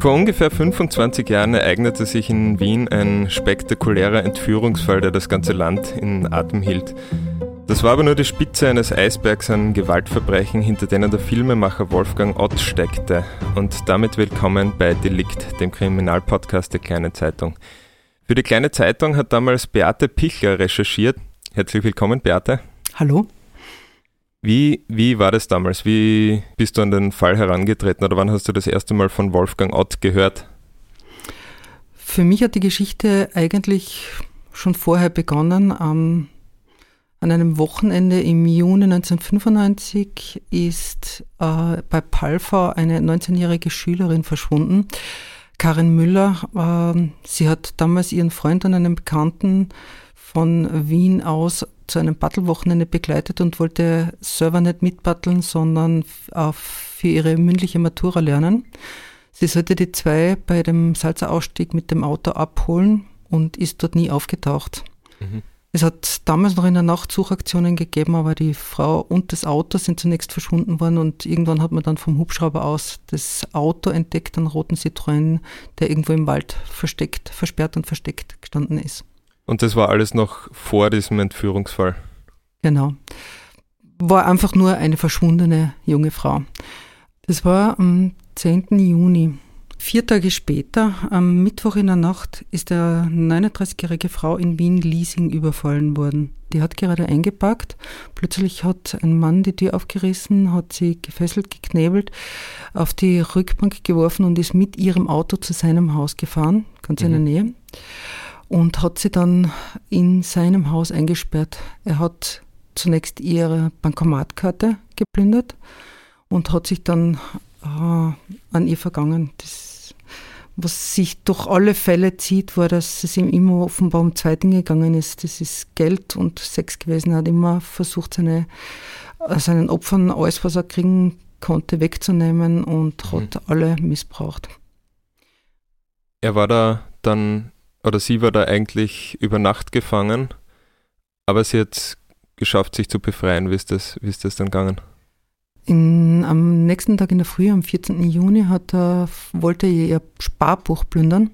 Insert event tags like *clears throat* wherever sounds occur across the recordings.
Vor ungefähr 25 Jahren ereignete sich in Wien ein spektakulärer Entführungsfall, der das ganze Land in Atem hielt. Das war aber nur die Spitze eines Eisbergs an Gewaltverbrechen, hinter denen der Filmemacher Wolfgang Ott steckte. Und damit willkommen bei Delikt, dem Kriminalpodcast der Kleinen Zeitung. Für die Kleine Zeitung hat damals Beate Pichler recherchiert. Herzlich willkommen, Beate. Hallo. Wie, wie war das damals? Wie bist du an den Fall herangetreten oder wann hast du das erste Mal von Wolfgang Ott gehört? Für mich hat die Geschichte eigentlich schon vorher begonnen. Ähm, an einem Wochenende im Juni 1995 ist äh, bei Palfa eine 19-jährige Schülerin verschwunden. Karin Müller, äh, sie hat damals ihren Freund und einen Bekannten von Wien aus zu einem Battlewochenende begleitet und wollte selber nicht mitbatteln, sondern für ihre mündliche Matura lernen. Sie sollte die zwei bei dem Salzer Ausstieg mit dem Auto abholen und ist dort nie aufgetaucht. Mhm. Es hat damals noch in der Nacht Suchaktionen gegeben, aber die Frau und das Auto sind zunächst verschwunden worden und irgendwann hat man dann vom Hubschrauber aus das Auto entdeckt, einen roten Citroën, der irgendwo im Wald versteckt, versperrt und versteckt gestanden ist. Und das war alles noch vor diesem Entführungsfall. Genau. War einfach nur eine verschwundene junge Frau. Das war am 10. Juni. Vier Tage später, am Mittwoch in der Nacht, ist eine 39-jährige Frau in Wien Leasing überfallen worden. Die hat gerade eingepackt. Plötzlich hat ein Mann die Tür aufgerissen, hat sie gefesselt, geknebelt, auf die Rückbank geworfen und ist mit ihrem Auto zu seinem Haus gefahren, ganz in der mhm. Nähe und hat sie dann in seinem Haus eingesperrt. Er hat zunächst ihre Bankomatkarte geplündert und hat sich dann äh, an ihr vergangen. Das, was sich durch alle Fälle zieht, war, dass es ihm immer offenbar um zwei Dinge gegangen ist. Das ist Geld und Sex gewesen. Er hat immer versucht, seine, äh, seinen Opfern alles, was er kriegen konnte, wegzunehmen und mhm. hat alle missbraucht. Er war da dann oder sie war da eigentlich über Nacht gefangen, aber sie hat geschafft, sich zu befreien. Wie ist das, wie ist das dann gegangen? In, am nächsten Tag in der Früh, am 14. Juni, hat er, wollte er ihr Sparbuch plündern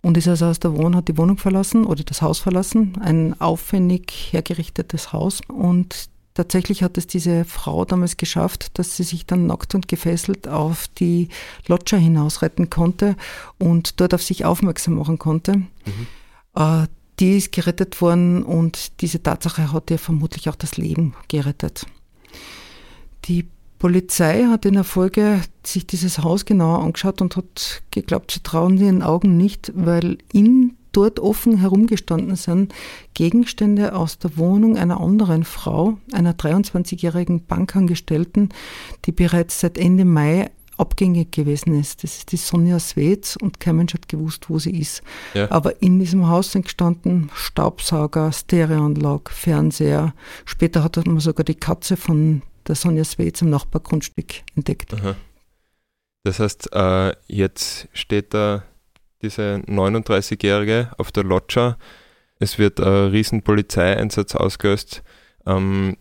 und ist also aus der Wohnung, hat die Wohnung verlassen oder das Haus verlassen, ein aufwendig hergerichtetes Haus und Tatsächlich hat es diese Frau damals geschafft, dass sie sich dann nackt und gefesselt auf die Loggia hinaus retten konnte und dort auf sich aufmerksam machen konnte. Mhm. Äh, die ist gerettet worden und diese Tatsache hat ihr vermutlich auch das Leben gerettet. Die Polizei hat in der Folge sich dieses Haus genauer angeschaut und hat geglaubt, sie trauen ihren Augen nicht, weil in dort offen herumgestanden sind Gegenstände aus der Wohnung einer anderen Frau, einer 23-jährigen Bankangestellten, die bereits seit Ende Mai abgängig gewesen ist. Das ist die Sonja Swetz und kein Mensch hat gewusst, wo sie ist. Ja. Aber in diesem Haus sind gestanden Staubsauger, Stereoanlage, Fernseher. Später hat man sogar die Katze von der Sonja Swetz im Nachbargrundstück entdeckt. Aha. Das heißt, äh, jetzt steht da diese 39-Jährige auf der Loggia. Es wird ein riesen Polizeieinsatz ausgelöst. Ähm,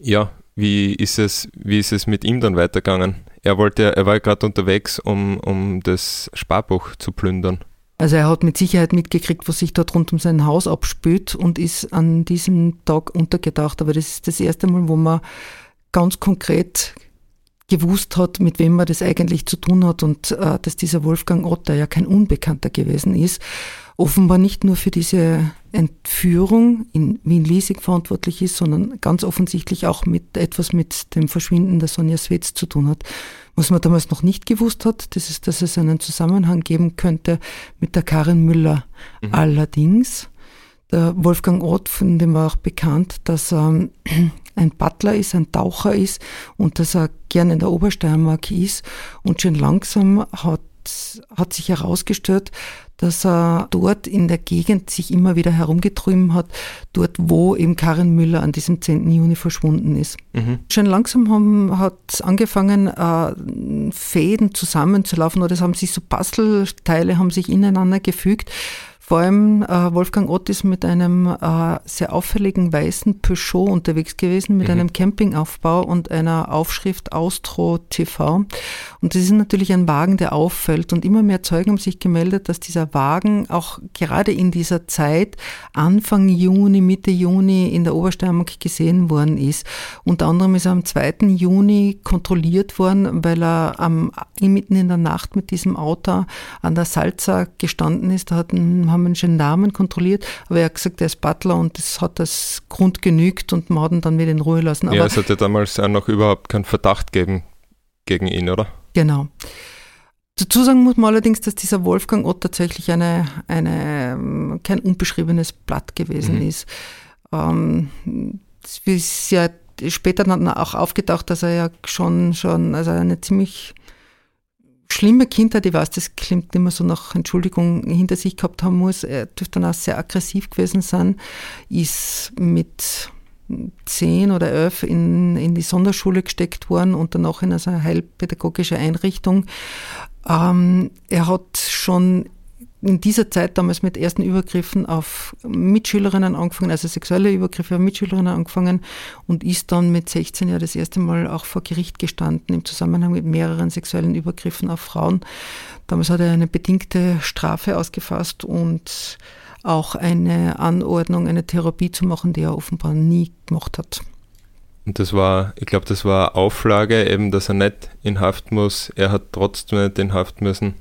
ja, wie ist, es, wie ist es mit ihm dann weitergegangen? Er wollte, er war gerade unterwegs, um, um das Sparbuch zu plündern. Also er hat mit Sicherheit mitgekriegt, was sich dort rund um sein Haus abspült und ist an diesem Tag untergetaucht. Aber das ist das erste Mal, wo man ganz konkret gewusst hat, mit wem man das eigentlich zu tun hat und äh, dass dieser Wolfgang Otter ja kein Unbekannter gewesen ist, offenbar nicht nur für diese Entführung in Wien-Liesing verantwortlich ist, sondern ganz offensichtlich auch mit etwas mit dem Verschwinden der Sonja Swetz zu tun hat. Was man damals noch nicht gewusst hat, das ist, dass es einen Zusammenhang geben könnte mit der Karin Müller. Mhm. Allerdings, der Wolfgang Ott, von dem war auch bekannt, dass er *clears throat* ein Butler ist, ein Taucher ist und dass er gerne in der Obersteiermark ist und schon langsam hat hat sich herausgestellt, dass er dort in der Gegend sich immer wieder herumgetrieben hat, dort wo eben Karin Müller an diesem 10. Juni verschwunden ist. Mhm. Schon langsam haben, hat angefangen, äh, Fäden zusammenzulaufen oder es haben sich so Bastelteile haben sich ineinander gefügt vor allem äh, Wolfgang Ott ist mit einem äh, sehr auffälligen weißen Peugeot unterwegs gewesen, mit mhm. einem Campingaufbau und einer Aufschrift Austro TV. Und das ist natürlich ein Wagen, der auffällt. Und immer mehr Zeugen haben sich gemeldet, dass dieser Wagen auch gerade in dieser Zeit, Anfang Juni, Mitte Juni in der Obersteiermark gesehen worden ist. Unter anderem ist er am 2. Juni kontrolliert worden, weil er am, mitten in der Nacht mit diesem Auto an der Salza gestanden ist. Da hatten haben einen Gendarmen kontrolliert, aber er hat gesagt, er ist Butler und das hat als Grund genügt und man hat ihn dann wieder in Ruhe lassen. Aber ja, es hatte damals auch noch überhaupt keinen Verdacht gegeben gegen ihn, oder? Genau. Dazu sagen muss man allerdings, dass dieser Wolfgang Ott tatsächlich eine, eine, kein unbeschriebenes Blatt gewesen mhm. ist. Ähm, es ist ja später dann auch aufgetaucht, dass er ja schon, schon also eine ziemlich schlimme Kindheit, ich weiß, das klingt immer so nach Entschuldigung, hinter sich gehabt haben muss. Er dürfte dann auch sehr aggressiv gewesen sein, ist mit zehn oder elf in, in die Sonderschule gesteckt worden und danach in eine heilpädagogische Einrichtung. Ähm, er hat schon in dieser Zeit damals mit ersten Übergriffen auf Mitschülerinnen angefangen, also sexuelle Übergriffe auf Mitschülerinnen angefangen und ist dann mit 16 Jahren das erste Mal auch vor Gericht gestanden im Zusammenhang mit mehreren sexuellen Übergriffen auf Frauen. Damals hat er eine bedingte Strafe ausgefasst und auch eine Anordnung, eine Therapie zu machen, die er offenbar nie gemacht hat. Und das war, ich glaube, das war Auflage, eben, dass er nicht in Haft muss. Er hat trotzdem nicht in Haft müssen.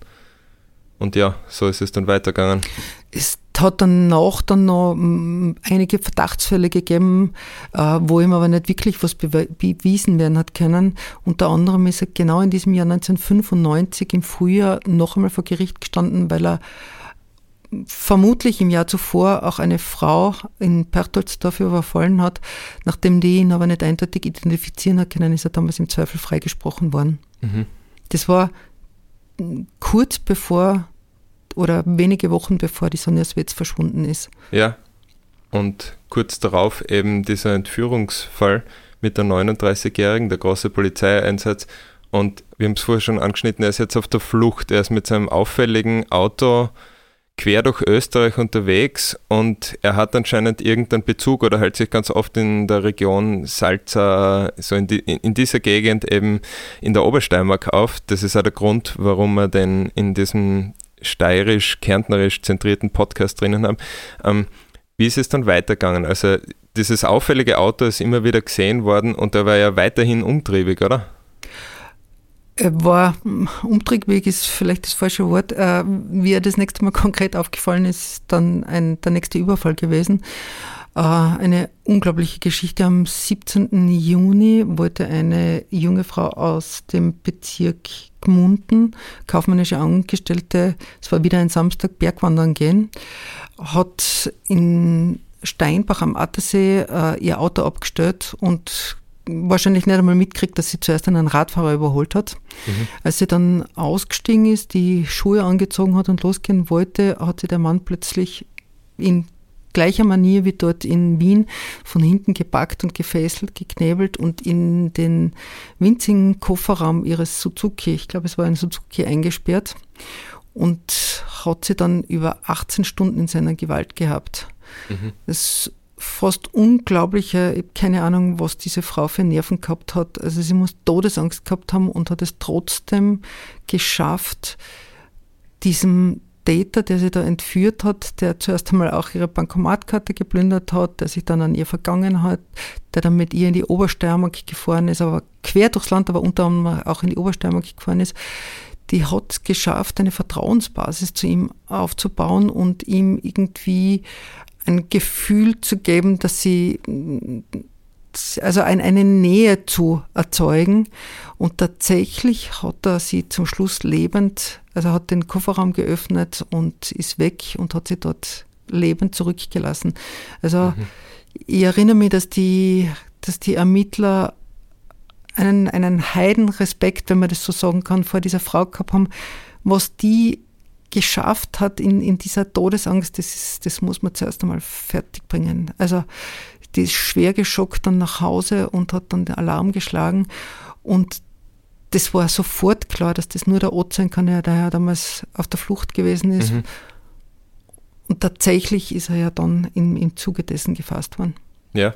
Und ja, so ist es dann weitergegangen. Es hat danach dann noch mm, einige Verdachtsfälle gegeben, äh, wo ihm aber nicht wirklich was bewiesen werden hat können. Unter anderem ist er genau in diesem Jahr 1995 im Frühjahr noch einmal vor Gericht gestanden, weil er vermutlich im Jahr zuvor auch eine Frau in Pertoldsdorf überfallen hat. Nachdem die ihn aber nicht eindeutig identifizieren hat können, ist er damals im Zweifel freigesprochen worden. Mhm. Das war kurz bevor oder wenige Wochen bevor die Sonja Swetz verschwunden ist. Ja, und kurz darauf eben dieser Entführungsfall mit der 39-Jährigen, der große Polizeieinsatz. Und wir haben es vorher schon angeschnitten, er ist jetzt auf der Flucht. Er ist mit seinem auffälligen Auto quer durch Österreich unterwegs und er hat anscheinend irgendeinen Bezug oder hält sich ganz oft in der Region Salza, so in, die, in dieser Gegend eben in der Obersteiermark auf. Das ist auch der Grund, warum wir den in diesem steirisch-kärntnerisch zentrierten Podcast drinnen haben. Ähm, wie ist es dann weitergegangen? Also dieses auffällige Auto ist immer wieder gesehen worden und er war ja weiterhin umtriebig, oder? Er war, umtriebig ist vielleicht das falsche Wort, äh, wie er das nächste Mal *laughs* konkret aufgefallen ist, dann ein, der nächste Überfall gewesen. Äh, eine unglaubliche Geschichte. Am 17. Juni wollte eine junge Frau aus dem Bezirk Gmunden, kaufmännische Angestellte, es war wieder ein Samstag, Bergwandern gehen, hat in Steinbach am Attersee äh, ihr Auto abgestellt und wahrscheinlich nicht einmal mitkriegt, dass sie zuerst einen Radfahrer überholt hat. Mhm. Als sie dann ausgestiegen ist, die Schuhe angezogen hat und losgehen wollte, hat sie der Mann plötzlich in gleicher Manier wie dort in Wien von hinten gepackt und gefesselt, geknebelt und in den winzigen Kofferraum ihres Suzuki, ich glaube es war ein Suzuki, eingesperrt und hat sie dann über 18 Stunden in seiner Gewalt gehabt. Mhm. Das ist fast unglaubliche, ich habe keine Ahnung, was diese Frau für Nerven gehabt hat. Also sie muss Todesangst gehabt haben und hat es trotzdem geschafft, diesem Täter, der sie da entführt hat, der zuerst einmal auch ihre Bankomatkarte geplündert hat, der sich dann an ihr vergangen hat, der dann mit ihr in die Obersteiermark gefahren ist, aber quer durchs Land, aber unter anderem auch in die Obersteiermark gefahren ist, die hat es geschafft, eine Vertrauensbasis zu ihm aufzubauen und ihm irgendwie ein Gefühl zu geben, dass sie also ein, eine Nähe zu erzeugen. Und tatsächlich hat er sie zum Schluss lebend, also hat den Kofferraum geöffnet und ist weg und hat sie dort lebend zurückgelassen. Also mhm. ich erinnere mich, dass die, dass die Ermittler einen, einen Heidenrespekt, wenn man das so sagen kann, vor dieser Frau gehabt haben, was die geschafft hat in, in dieser Todesangst, das, ist, das muss man zuerst einmal fertig bringen. Also die ist schwer geschockt dann nach Hause und hat dann den Alarm geschlagen. Und das war sofort klar, dass das nur der Ott sein kann, der ja damals auf der Flucht gewesen ist. Mhm. Und tatsächlich ist er ja dann im, im Zuge dessen gefasst worden. Ja,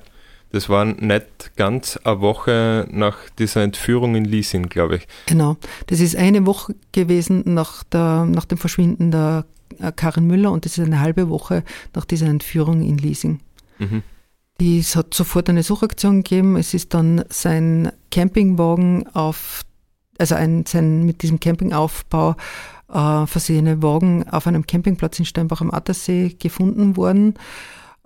das war nicht ganz eine Woche nach dieser Entführung in Liesing, glaube ich. Genau, das ist eine Woche gewesen nach, der, nach dem Verschwinden der äh, Karin Müller und das ist eine halbe Woche nach dieser Entführung in Liesing. Mhm. Es hat sofort eine Suchaktion gegeben. Es ist dann sein Campingwagen auf, also ein, sein mit diesem Campingaufbau äh, versehene Wagen auf einem Campingplatz in Steinbach am Attersee gefunden worden.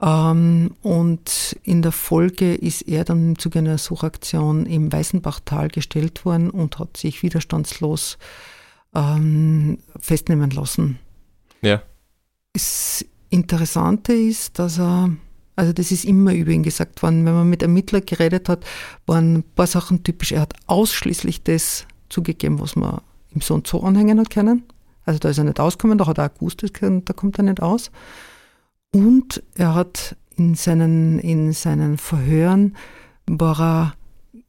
Ähm, und in der Folge ist er dann im Zuge einer Suchaktion im Weißenbachtal gestellt worden und hat sich widerstandslos ähm, festnehmen lassen. Ja. Das Interessante ist, dass er also das ist immer über ihn gesagt worden. Wenn man mit Ermittlern geredet hat, waren ein paar Sachen typisch. Er hat ausschließlich das zugegeben, was man ihm so und so anhängen hat können. Also da ist er nicht ausgekommen, da hat er auch gewusst, da kommt er nicht aus. Und er hat in seinen, in seinen Verhören war er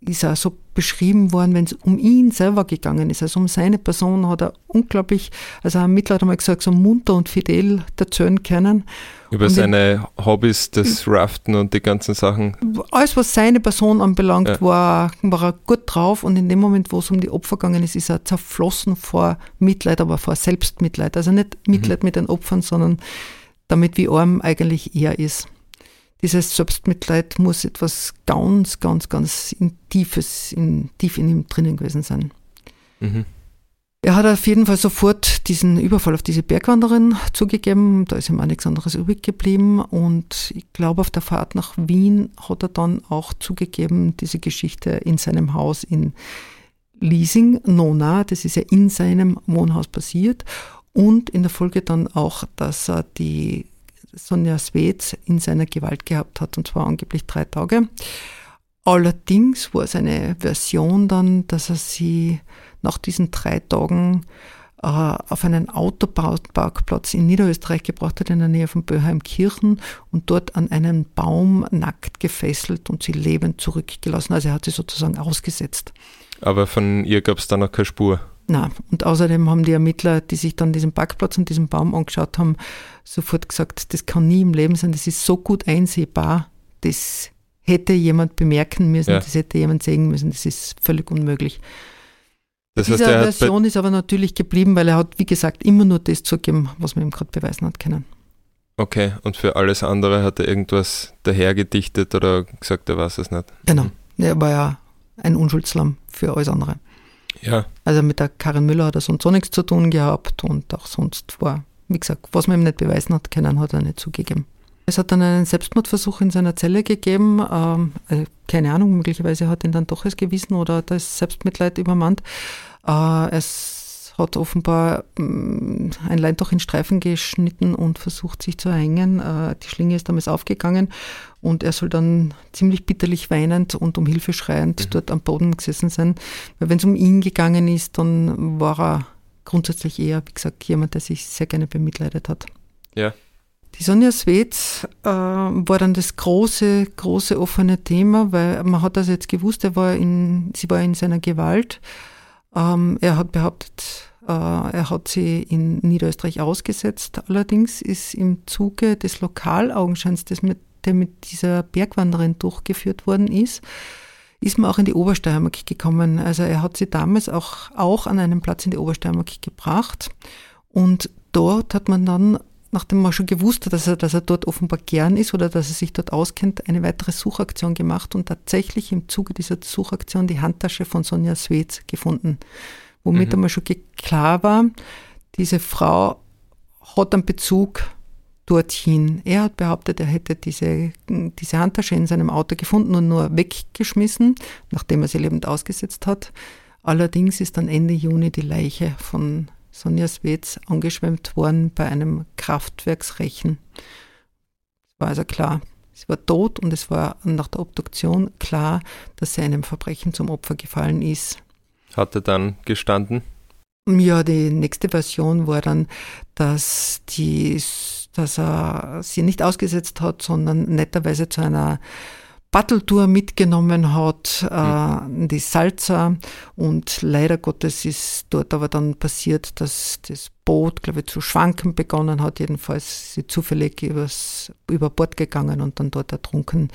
ist er so beschrieben worden, wenn es um ihn selber gegangen ist, also um seine Person, hat er unglaublich, also ein Mittler hat einmal gesagt, so munter und fidel erzählen können. Über und seine in, Hobbys, das Raften und die ganzen Sachen. Alles, was seine Person anbelangt, ja. war, war er gut drauf und in dem Moment, wo es um die Opfer gegangen ist, ist er zerflossen vor Mitleid, aber vor Selbstmitleid. Also nicht Mitleid mhm. mit den Opfern, sondern damit, wie arm eigentlich er ist dieses Selbstmitleid muss etwas ganz, ganz, ganz in tiefes, in, tief in ihm drinnen gewesen sein. Mhm. Er hat auf jeden Fall sofort diesen Überfall auf diese Bergwanderin zugegeben. Da ist ihm auch nichts anderes übrig geblieben. Und ich glaube, auf der Fahrt nach Wien hat er dann auch zugegeben, diese Geschichte in seinem Haus in Liesing, Nona, das ist ja in seinem Wohnhaus passiert. Und in der Folge dann auch, dass er die Sonja Swetz in seiner Gewalt gehabt hat, und zwar angeblich drei Tage. Allerdings war es eine Version dann, dass er sie nach diesen drei Tagen äh, auf einen Autoparkplatz in Niederösterreich gebracht hat, in der Nähe von Böheimkirchen und dort an einen Baum nackt gefesselt und sie lebend zurückgelassen. Also er hat sie sozusagen ausgesetzt. Aber von ihr gab es da noch keine Spur? Na, und außerdem haben die Ermittler, die sich dann diesen Parkplatz und diesen Baum angeschaut haben, sofort gesagt, das kann nie im Leben sein, das ist so gut einsehbar, das hätte jemand bemerken müssen, ja. das hätte jemand sehen müssen, das ist völlig unmöglich. Das heißt, Diese Version ist aber natürlich geblieben, weil er hat, wie gesagt, immer nur das zugegeben, was man ihm gerade beweisen hat können. Okay, und für alles andere hat er irgendwas dahergedichtet oder gesagt, er weiß es nicht? Genau, er war ja ein Unschuldslamm für alles andere. Ja. Also mit der Karin Müller hat er sonst so nichts zu tun gehabt und auch sonst war, wie gesagt, was man ihm nicht beweisen hat können, hat er nicht zugegeben. Es hat dann einen Selbstmordversuch in seiner Zelle gegeben. Ähm, also keine Ahnung, möglicherweise hat ihn dann doch es gewissen oder das Selbstmitleid übermannt. Äh, es hat offenbar mm, ein Leintuch in Streifen geschnitten und versucht sich zu erhängen. Äh, die Schlinge ist damals aufgegangen und er soll dann ziemlich bitterlich weinend und um Hilfe schreiend mhm. dort am Boden gesessen sein. Weil wenn es um ihn gegangen ist, dann war er grundsätzlich eher, wie gesagt, jemand, der sich sehr gerne bemitleidet hat. Ja. Die Sonja Swetz äh, war dann das große, große offene Thema, weil man hat also jetzt gewusst, er war in, sie war in seiner Gewalt. Ähm, er hat behauptet, äh, er hat sie in Niederösterreich ausgesetzt. Allerdings ist im Zuge des Lokalaugenscheins, das mit, der mit dieser Bergwanderin durchgeführt worden ist, ist man auch in die Obersteiermark gekommen. Also er hat sie damals auch, auch an einen Platz in die Obersteiermark gebracht. Und dort hat man dann, nachdem man schon gewusst hat, dass er, dass er dort offenbar gern ist oder dass er sich dort auskennt, eine weitere Suchaktion gemacht und tatsächlich im Zuge dieser Suchaktion die Handtasche von Sonja Swetz gefunden. Womit mhm. einmal schon klar war, diese Frau hat einen Bezug dorthin. Er hat behauptet, er hätte diese, diese Handtasche in seinem Auto gefunden und nur weggeschmissen, nachdem er sie lebend ausgesetzt hat. Allerdings ist dann Ende Juni die Leiche von Sonja Swetz angeschwemmt worden bei einem Kraftwerksrechen. Es war also klar, sie war tot und es war nach der Obduktion klar, dass sie einem Verbrechen zum Opfer gefallen ist. Hat er dann gestanden? Ja, die nächste Version war dann, dass, die, dass er sie nicht ausgesetzt hat, sondern netterweise zu einer Battletour mitgenommen hat, äh, die Salza. Und leider Gottes ist dort aber dann passiert, dass das Boot, glaube ich, zu schwanken begonnen hat. Jedenfalls ist sie zufällig übers, über Bord gegangen und dann dort ertrunken.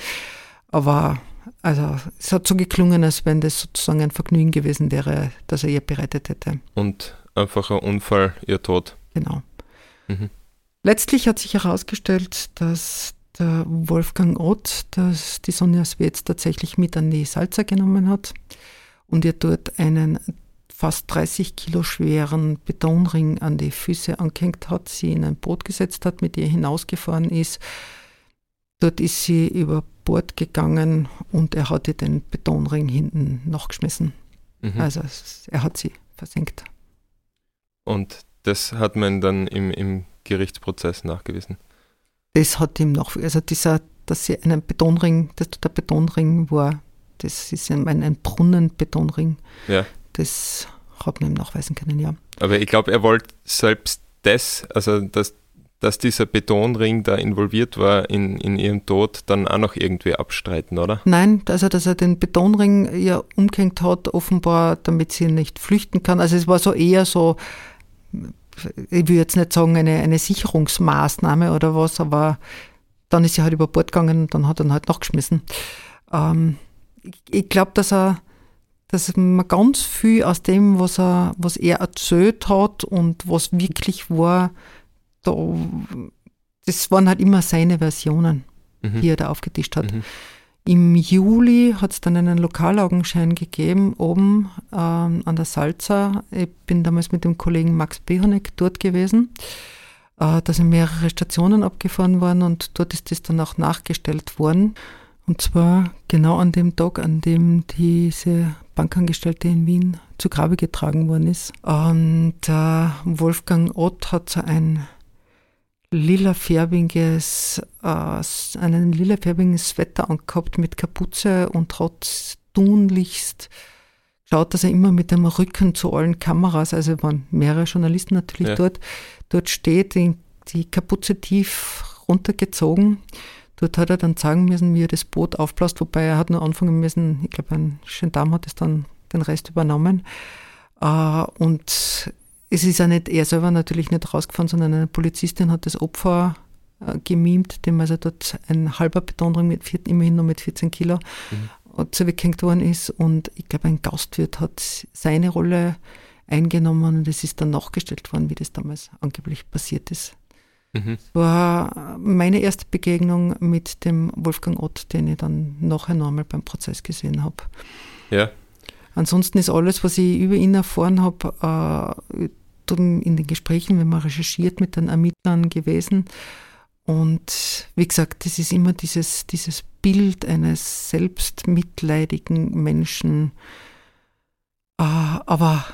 Aber also es hat so geklungen, als wenn das sozusagen ein Vergnügen gewesen wäre, das er ihr bereitet hätte. Und einfach ein Unfall, ihr Tod. Genau. Mhm. Letztlich hat sich herausgestellt, dass der Wolfgang Ott, dass die Sonja Swetz tatsächlich mit an die Salza genommen hat und ihr dort einen fast 30 Kilo schweren Betonring an die Füße angehängt hat, sie in ein Boot gesetzt hat, mit ihr hinausgefahren ist. Dort ist sie über Bord gegangen und er hat ihr den Betonring hinten nachgeschmissen. Mhm. Also er hat sie versenkt. Und das hat man dann im, im Gerichtsprozess nachgewiesen? Das hat ihm noch, also dieser, dass sie einen Betonring, dass der Betonring war, das ist ein, ein Brunnenbetonring. Ja. Das hat man ihm nachweisen können, ja. Aber ich glaube, er wollte selbst das, also dass dass dieser Betonring da involviert war in, in ihrem Tod, dann auch noch irgendwie abstreiten, oder? Nein, also dass er den Betonring ja umgehängt hat, offenbar, damit sie nicht flüchten kann. Also es war so eher so, ich will jetzt nicht sagen, eine, eine Sicherungsmaßnahme oder was, aber dann ist sie halt über Bord gegangen und dann hat er ihn halt nachgeschmissen. Ähm, ich, ich glaube, dass er dass man ganz viel aus dem, was er, was er erzählt hat und was wirklich war, da, das waren halt immer seine Versionen, mhm. die er da aufgetischt hat. Mhm. Im Juli hat es dann einen Lokalaugenschein gegeben, oben ähm, an der Salza. Ich bin damals mit dem Kollegen Max Behonek dort gewesen. Äh, da sind mehrere Stationen abgefahren worden und dort ist das dann auch nachgestellt worden. Und zwar genau an dem Tag, an dem diese Bankangestellte in Wien zu Grabe getragen worden ist. Und äh, Wolfgang Ott hat so ein lilafärbiges, äh, einen lilafärbigen Sweater angehabt mit Kapuze und hat tunlichst schaut, dass er immer mit dem Rücken zu allen Kameras, also waren mehrere Journalisten natürlich ja. dort, dort steht, die, die Kapuze tief runtergezogen. Dort hat er dann sagen müssen, wie er das Boot aufblasst, wobei er hat nur anfangen müssen, ich glaube, ein Gendarm hat es dann den Rest übernommen. Uh, und es ist ja nicht er selber natürlich nicht rausgefahren, sondern eine Polizistin hat das Opfer äh, gemimt, dem also dort ein halber Betonring mit vier, immerhin nur mit 14 Kilo mhm. zurückgehängt worden ist. Und ich glaube, ein Gastwirt hat seine Rolle eingenommen und es ist dann nachgestellt worden, wie das damals angeblich passiert ist. Mhm. Das war meine erste Begegnung mit dem Wolfgang Ott, den ich dann nachher nochmal beim Prozess gesehen habe. Ja. Ansonsten ist alles, was ich über ihn erfahren habe, äh, in den Gesprächen, wenn man recherchiert mit den Ermittlern gewesen. Und wie gesagt, das ist immer dieses, dieses Bild eines selbstmitleidigen Menschen, äh, aber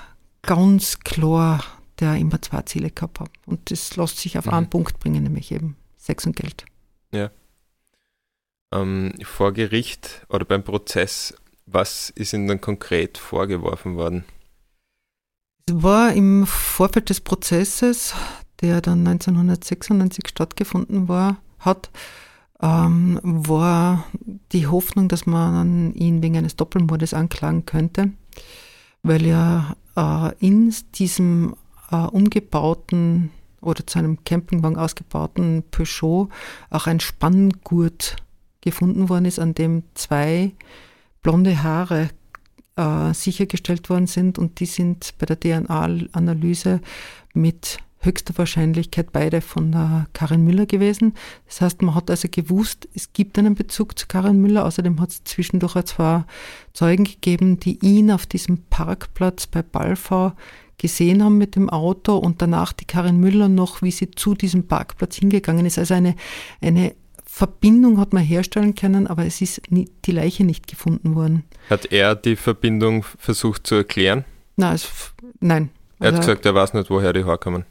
ganz klar, der immer zwei Ziele gehabt hat. Und das lässt sich auf mhm. einen Punkt bringen, nämlich eben Sex und Geld. Ja. Ähm, vor Gericht oder beim Prozess was ist Ihnen dann konkret vorgeworfen worden? Es war im Vorfeld des Prozesses, der dann 1996 stattgefunden war, hat, ähm, war die Hoffnung, dass man ihn wegen eines Doppelmordes anklagen könnte, weil ja äh, in diesem äh, umgebauten oder zu einem Campingwagen ausgebauten Peugeot auch ein Spanngurt gefunden worden ist, an dem zwei blonde Haare äh, sichergestellt worden sind und die sind bei der DNA-Analyse mit höchster Wahrscheinlichkeit beide von der Karin Müller gewesen. Das heißt, man hat also gewusst, es gibt einen Bezug zu Karin Müller. Außerdem hat es zwischendurch zwei Zeugen gegeben, die ihn auf diesem Parkplatz bei Balfau gesehen haben mit dem Auto und danach die Karin Müller noch, wie sie zu diesem Parkplatz hingegangen ist. Also eine, eine Verbindung hat man herstellen können, aber es ist nie, die Leiche nicht gefunden worden. Hat er die Verbindung versucht zu erklären? Nein, es, nein. Er hat also, gesagt, er weiß nicht, woher die Haare kommen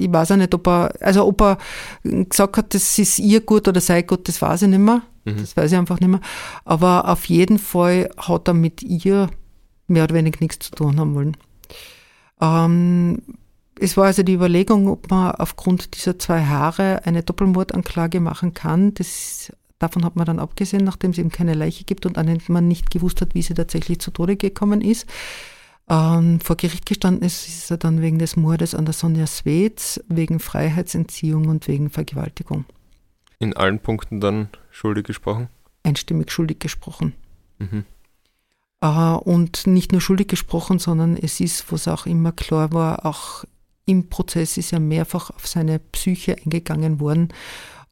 ich weiß auch nicht, ob er, also ob er gesagt hat, das ist ihr gut oder sei gut, das weiß ich nicht mehr. Mhm. Das weiß ich einfach nicht mehr. Aber auf jeden Fall hat er mit ihr mehr oder weniger nichts zu tun haben wollen. Ähm, es war also die Überlegung, ob man aufgrund dieser zwei Haare eine Doppelmordanklage machen kann. Das, davon hat man dann abgesehen, nachdem es eben keine Leiche gibt und man nicht gewusst hat, wie sie tatsächlich zu Tode gekommen ist ähm, vor Gericht gestanden ist, ist er dann wegen des Mordes an der Sonja Swetz, wegen Freiheitsentziehung und wegen Vergewaltigung. In allen Punkten dann schuldig gesprochen? Einstimmig schuldig gesprochen. Mhm. Äh, und nicht nur schuldig gesprochen, sondern es ist, was auch immer klar war, auch im Prozess ist er mehrfach auf seine Psyche eingegangen worden.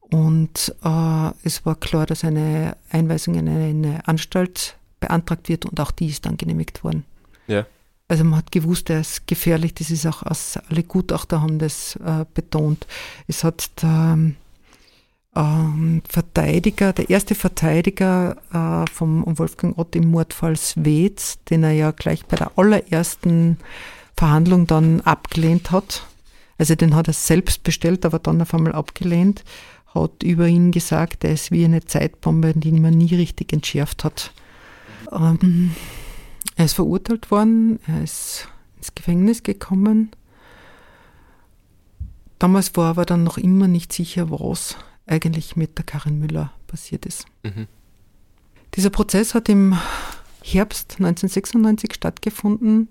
Und äh, es war klar, dass eine Einweisung in eine Anstalt beantragt wird und auch die ist dann genehmigt worden. Ja. Also man hat gewusst, er ist gefährlich. Das ist auch aus, alle Gutachter haben das äh, betont. Es hat der ähm, Verteidiger, der erste Verteidiger äh, vom Wolfgang Ott im Mordfall Swetz, den er ja gleich bei der allerersten Verhandlung dann abgelehnt hat. Also den hat er selbst bestellt, aber dann auf einmal abgelehnt, hat über ihn gesagt, er ist wie eine Zeitbombe, die man nie richtig entschärft hat. Ähm, er ist verurteilt worden, er ist ins Gefängnis gekommen. Damals war aber dann noch immer nicht sicher, was eigentlich mit der Karin Müller passiert ist. Mhm. Dieser Prozess hat im Herbst 1996 stattgefunden.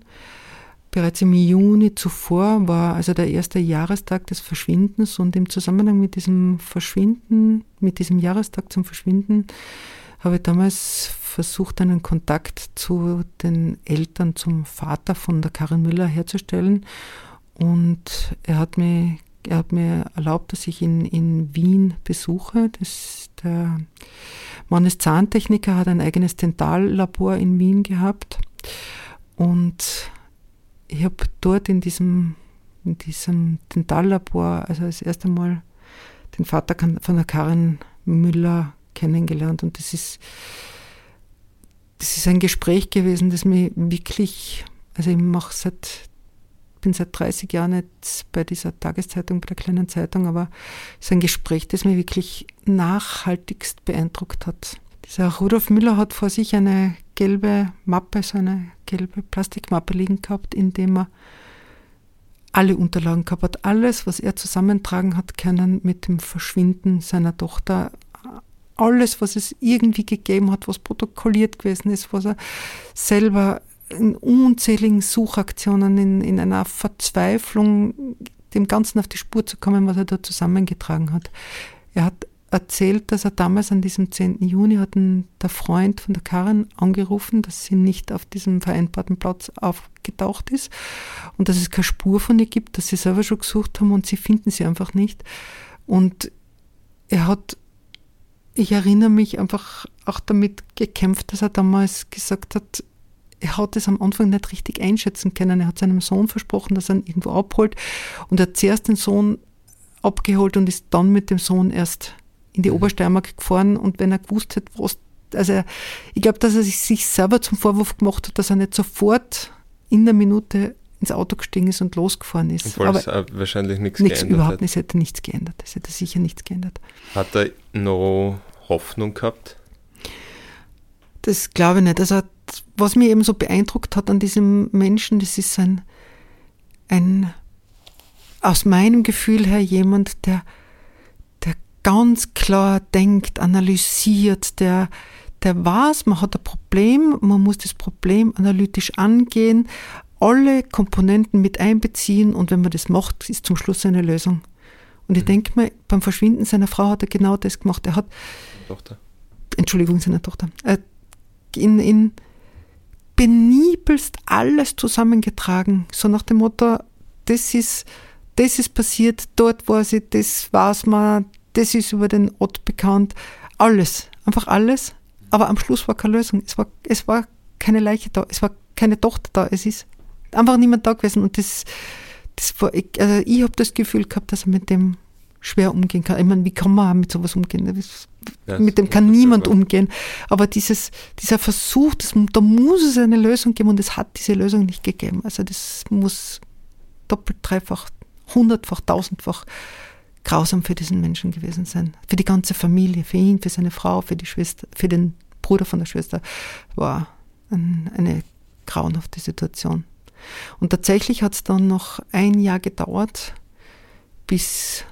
Bereits im Juni zuvor war also der erste Jahrestag des Verschwindens und im Zusammenhang mit diesem Verschwinden, mit diesem Jahrestag zum Verschwinden, habe ich damals versucht, einen Kontakt zu den Eltern, zum Vater von der Karin Müller herzustellen. Und er hat mir, er hat mir erlaubt, dass ich ihn in Wien besuche. Das, der Mann ist Zahntechniker, hat ein eigenes Dentallabor in Wien gehabt. Und ich habe dort in diesem, in diesem Dentallabor, also das erste Mal den Vater von der Karin Müller kennengelernt und das ist, das ist ein Gespräch gewesen, das mir wirklich, also ich mache seit, bin seit 30 Jahren jetzt bei dieser Tageszeitung, bei der kleinen Zeitung, aber es ist ein Gespräch, das mir wirklich nachhaltigst beeindruckt hat. Dieser Rudolf Müller hat vor sich eine gelbe Mappe, so eine gelbe Plastikmappe liegen gehabt, in dem er alle Unterlagen gehabt hat. Alles, was er zusammentragen hat können mit dem Verschwinden seiner Tochter, alles, was es irgendwie gegeben hat, was protokolliert gewesen ist, was er selber in unzähligen Suchaktionen, in, in einer Verzweiflung, dem Ganzen auf die Spur zu kommen, was er da zusammengetragen hat. Er hat erzählt, dass er damals an diesem 10. Juni hat der Freund von der Karin angerufen, dass sie nicht auf diesem vereinbarten Platz aufgetaucht ist und dass es keine Spur von ihr gibt, dass sie selber schon gesucht haben und sie finden sie einfach nicht. Und er hat ich erinnere mich einfach auch damit gekämpft, dass er damals gesagt hat, er hat es am Anfang nicht richtig einschätzen können. Er hat seinem Sohn versprochen, dass er ihn irgendwo abholt und er hat zuerst den Sohn abgeholt und ist dann mit dem Sohn erst in die. Obersteiermark gefahren und wenn er gewusst hat, was, also er, ich glaube, dass er sich selber zum Vorwurf gemacht hat, dass er nicht sofort in der Minute ins Auto gestiegen ist und losgefahren ist. Obwohl Aber es wahrscheinlich nichts, nichts geändert überhaupt hat. es hätte nichts geändert. Es hätte sicher nichts geändert. Hat er noch Hoffnung gehabt? Das glaube ich nicht. Also, was mir eben so beeindruckt hat an diesem Menschen, das ist ein, ein aus meinem Gefühl her jemand, der ganz klar denkt, analysiert, der, der weiß, man hat ein Problem, man muss das Problem analytisch angehen, alle Komponenten mit einbeziehen und wenn man das macht, ist zum Schluss eine Lösung. Und ich mhm. denke mir, beim Verschwinden seiner Frau hat er genau das gemacht. Er hat, Tochter. Entschuldigung, seiner Tochter, äh, in, in penibelst alles zusammengetragen, so nach dem Motto, das ist das ist passiert, dort war sie, das weiß man, das ist über den Ort bekannt. Alles, einfach alles. Aber am Schluss war keine Lösung. Es war, es war keine Leiche da, es war keine Tochter da, es ist einfach niemand da gewesen. Und das, das war, ich, also ich habe das Gefühl gehabt, dass er mit dem schwer umgehen kann. Ich meine, wie kann man mit sowas umgehen? Ja, mit dem kann niemand umgehen. Aber dieses, dieser Versuch, das, da muss es eine Lösung geben und es hat diese Lösung nicht gegeben. Also das muss doppelt, dreifach, hundertfach, tausendfach grausam für diesen Menschen gewesen sein. Für die ganze Familie, für ihn, für seine Frau, für die Schwester, für den Bruder von der Schwester. War ein, eine grauenhafte Situation. Und tatsächlich hat es dann noch ein Jahr gedauert, bis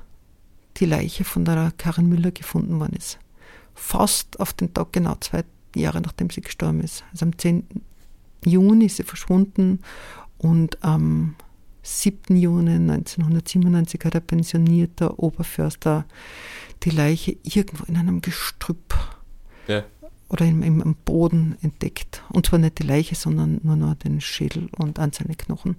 die Leiche von der Karin Müller gefunden worden ist. Fast auf den Tag genau zwei Jahre nachdem sie gestorben ist. Also am 10. Juni ist sie verschwunden und am 7. Juni 1997 hat ein pensionierter Oberförster die Leiche irgendwo in einem Gestrüpp ja. oder im, im, Boden entdeckt. Und zwar nicht die Leiche, sondern nur noch den Schädel und einzelne Knochen.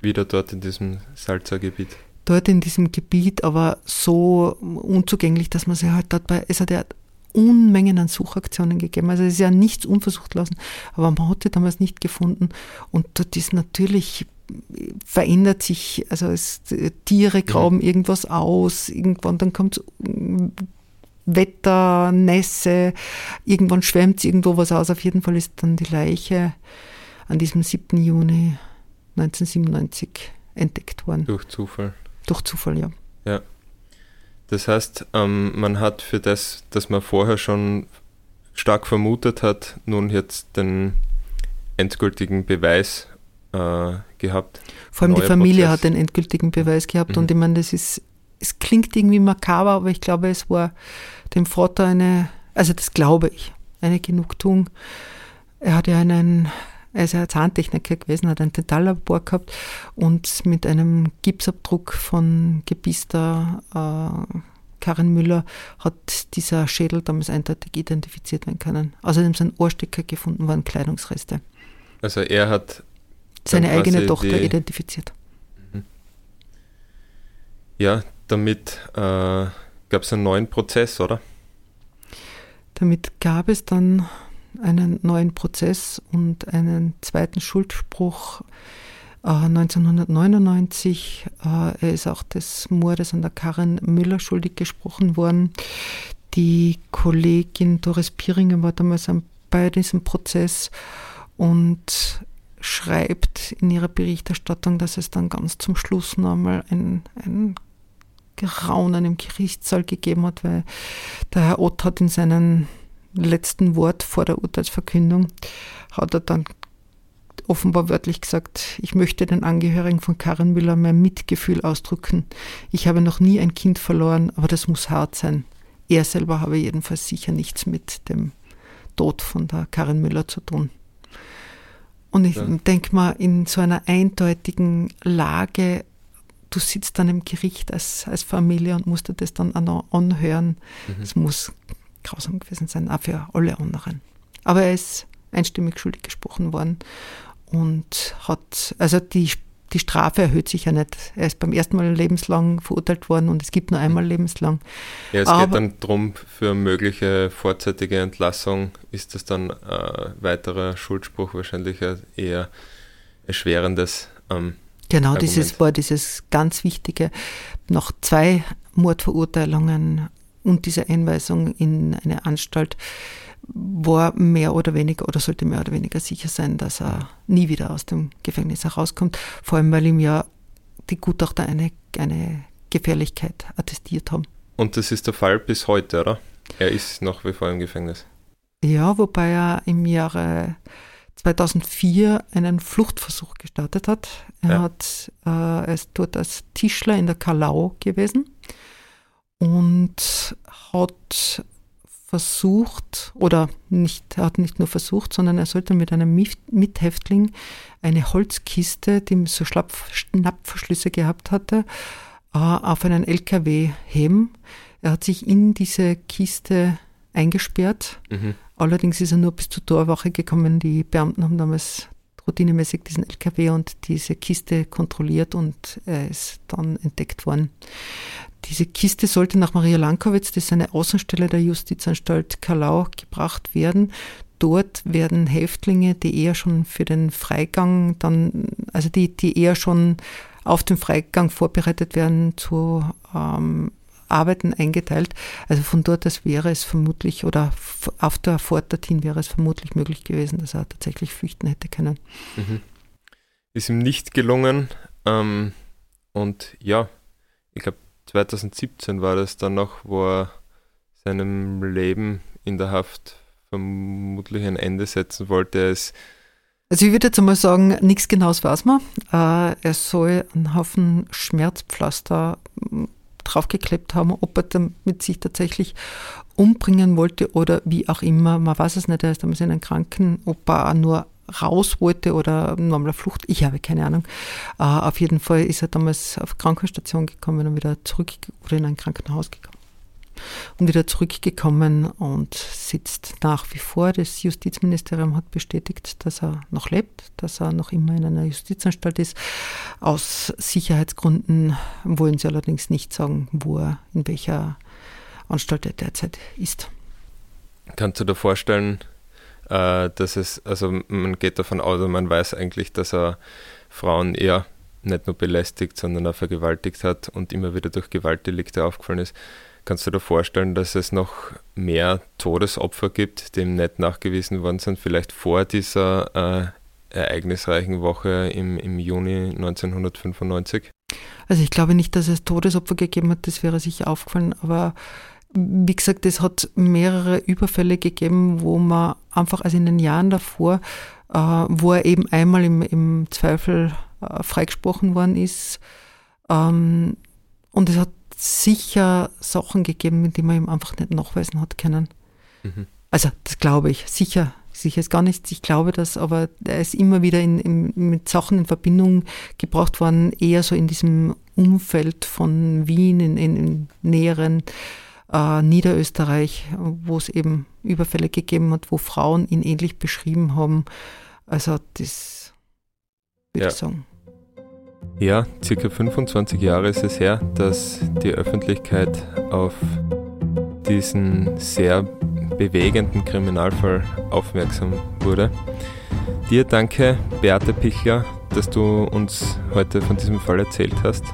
Wieder dort in diesem Salzergebiet dort in diesem Gebiet, aber so unzugänglich, dass man sich halt dort bei, es hat ja Unmengen an Suchaktionen gegeben. Also es ist ja nichts unversucht lassen, aber man hat sie damals nicht gefunden. Und dort ist natürlich verändert sich, also es, Tiere graben ja. irgendwas aus, irgendwann dann kommt Wetter, Nässe, irgendwann schwemmt irgendwo was aus. Auf jeden Fall ist dann die Leiche an diesem 7. Juni 1997 entdeckt worden. Durch Zufall. Durch Zufall, ja. Ja. Das heißt, ähm, man hat für das, dass man vorher schon stark vermutet hat, nun jetzt den endgültigen Beweis äh, gehabt. Vor allem die Familie Prozess. hat den endgültigen Beweis gehabt mhm. und ich meine, das ist, es klingt irgendwie makaber, aber ich glaube, es war dem Vater eine, also das glaube ich, eine Genugtuung. Er hat ja einen er ist ja Zahntechniker gewesen, hat ein Dentallabor gehabt und mit einem Gipsabdruck von Gebiss der äh, Karin Müller hat dieser Schädel damals eindeutig identifiziert werden können. Außerdem sind Ohrstecker gefunden worden, Kleidungsreste. Also er hat seine eigene Tochter identifiziert. Mhm. Ja, damit äh, gab es einen neuen Prozess, oder? Damit gab es dann einen neuen Prozess und einen zweiten Schuldspruch äh, 1999. Äh, er ist auch des Mordes an der Karin Müller schuldig gesprochen worden. Die Kollegin Doris Pieringer war damals bei diesem Prozess und schreibt in ihrer Berichterstattung, dass es dann ganz zum Schluss nochmal ein, ein Geraunen im Gerichtssaal gegeben hat, weil der Herr Ott hat in seinen letzten Wort vor der Urteilsverkündung hat er dann offenbar wörtlich gesagt, ich möchte den Angehörigen von Karin Müller mein Mitgefühl ausdrücken. Ich habe noch nie ein Kind verloren, aber das muss hart sein. Er selber habe jedenfalls sicher nichts mit dem Tod von der Karin Müller zu tun. Und ich ja. denke mal, in so einer eindeutigen Lage, du sitzt dann im Gericht als, als Familie und musst dir das dann auch noch anhören. Es mhm. muss grausam gewesen sein, auch für alle anderen. Aber er ist einstimmig schuldig gesprochen worden und hat, also die, die Strafe erhöht sich ja nicht. Er ist beim ersten Mal lebenslang verurteilt worden und es gibt nur einmal lebenslang. Ja, es Aber, geht dann darum, für mögliche vorzeitige Entlassung ist das dann äh, weiterer Schuldspruch wahrscheinlich eher erschwerendes. Ähm, genau, Argument. dieses war dieses ganz wichtige. Nach zwei Mordverurteilungen und diese Einweisung in eine Anstalt war mehr oder weniger oder sollte mehr oder weniger sicher sein, dass er nie wieder aus dem Gefängnis herauskommt. Vor allem, weil ihm ja die Gutachter eine, eine Gefährlichkeit attestiert haben. Und das ist der Fall bis heute, oder? Er ist nach wie vor im Gefängnis. Ja, wobei er im Jahre 2004 einen Fluchtversuch gestartet hat. Er, ja. hat, äh, er ist dort als Tischler in der Kalau gewesen und hat versucht, oder nicht, er hat nicht nur versucht, sondern er sollte mit einem Mithäftling eine Holzkiste, die so Schnappverschlüsse gehabt hatte, äh, auf einen LKW heben. Er hat sich in diese Kiste eingesperrt. Mhm. Allerdings ist er nur bis zur Torwache gekommen. Die Beamten haben damals routinemäßig diesen LKW und diese Kiste kontrolliert und er ist dann entdeckt worden. Diese Kiste sollte nach Maria Lankowitz, das ist eine Außenstelle der Justizanstalt Kalau, gebracht werden. Dort werden Häftlinge, die eher schon für den Freigang dann, also die, die eher schon auf den Freigang vorbereitet werden, zu ähm, Arbeiten eingeteilt. Also von dort aus wäre es vermutlich, oder auf der Fahrt dorthin wäre es vermutlich möglich gewesen, dass er tatsächlich flüchten hätte können. Mhm. Ist ihm nicht gelungen. Ähm, und ja, ich glaube 2017 war das dann noch, wo er seinem Leben in der Haft vermutlich ein Ende setzen wollte. Er ist also ich würde jetzt einmal sagen, nichts Genaues weiß man. Äh, er soll einen Haufen Schmerzpflaster draufgeklebt haben, ob er damit sich tatsächlich umbringen wollte oder wie auch immer. Man weiß es nicht, er ist damals in einem Kranken, ob er nur raus wollte oder nur mal Flucht, ich habe keine Ahnung. Uh, auf jeden Fall ist er damals auf Krankenstation gekommen und wieder zurück oder in ein Krankenhaus gekommen und wieder zurückgekommen und sitzt nach wie vor. Das Justizministerium hat bestätigt, dass er noch lebt, dass er noch immer in einer Justizanstalt ist. Aus Sicherheitsgründen wollen sie allerdings nicht sagen, wo er, in welcher Anstalt er derzeit ist. Kannst du dir vorstellen, äh, dass es, also man geht davon aus, man weiß eigentlich, dass er Frauen eher nicht nur belästigt, sondern auch vergewaltigt hat und immer wieder durch Gewaltdelikte aufgefallen ist. Kannst du dir vorstellen, dass es noch mehr Todesopfer gibt, dem nicht nachgewiesen worden sind, vielleicht vor dieser äh, ereignisreichen Woche im, im Juni 1995? Also ich glaube nicht, dass es Todesopfer gegeben hat, das wäre sicher aufgefallen, aber wie gesagt, es hat mehrere Überfälle gegeben, wo man einfach, also in den Jahren davor, äh, wo er eben einmal im, im Zweifel äh, freigesprochen worden ist. Ähm, und es hat sicher Sachen gegeben, mit denen man ihm einfach nicht nachweisen hat können. Mhm. Also, das glaube ich. Sicher, sicher ist gar nichts. Ich glaube das, aber er ist immer wieder in, in, mit Sachen in Verbindung gebracht worden, eher so in diesem Umfeld von Wien, in, in, in näheren äh, Niederösterreich, wo es eben Überfälle gegeben hat, wo Frauen ihn ähnlich beschrieben haben. Also, das würde ja. ich sagen. Ja, circa 25 Jahre ist es her, dass die Öffentlichkeit auf diesen sehr bewegenden Kriminalfall aufmerksam wurde. Dir danke, Beate Pichler, dass du uns heute von diesem Fall erzählt hast.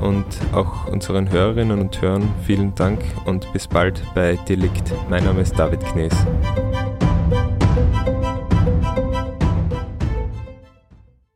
Und auch unseren Hörerinnen und Hörern vielen Dank und bis bald bei Delikt. Mein Name ist David Knees.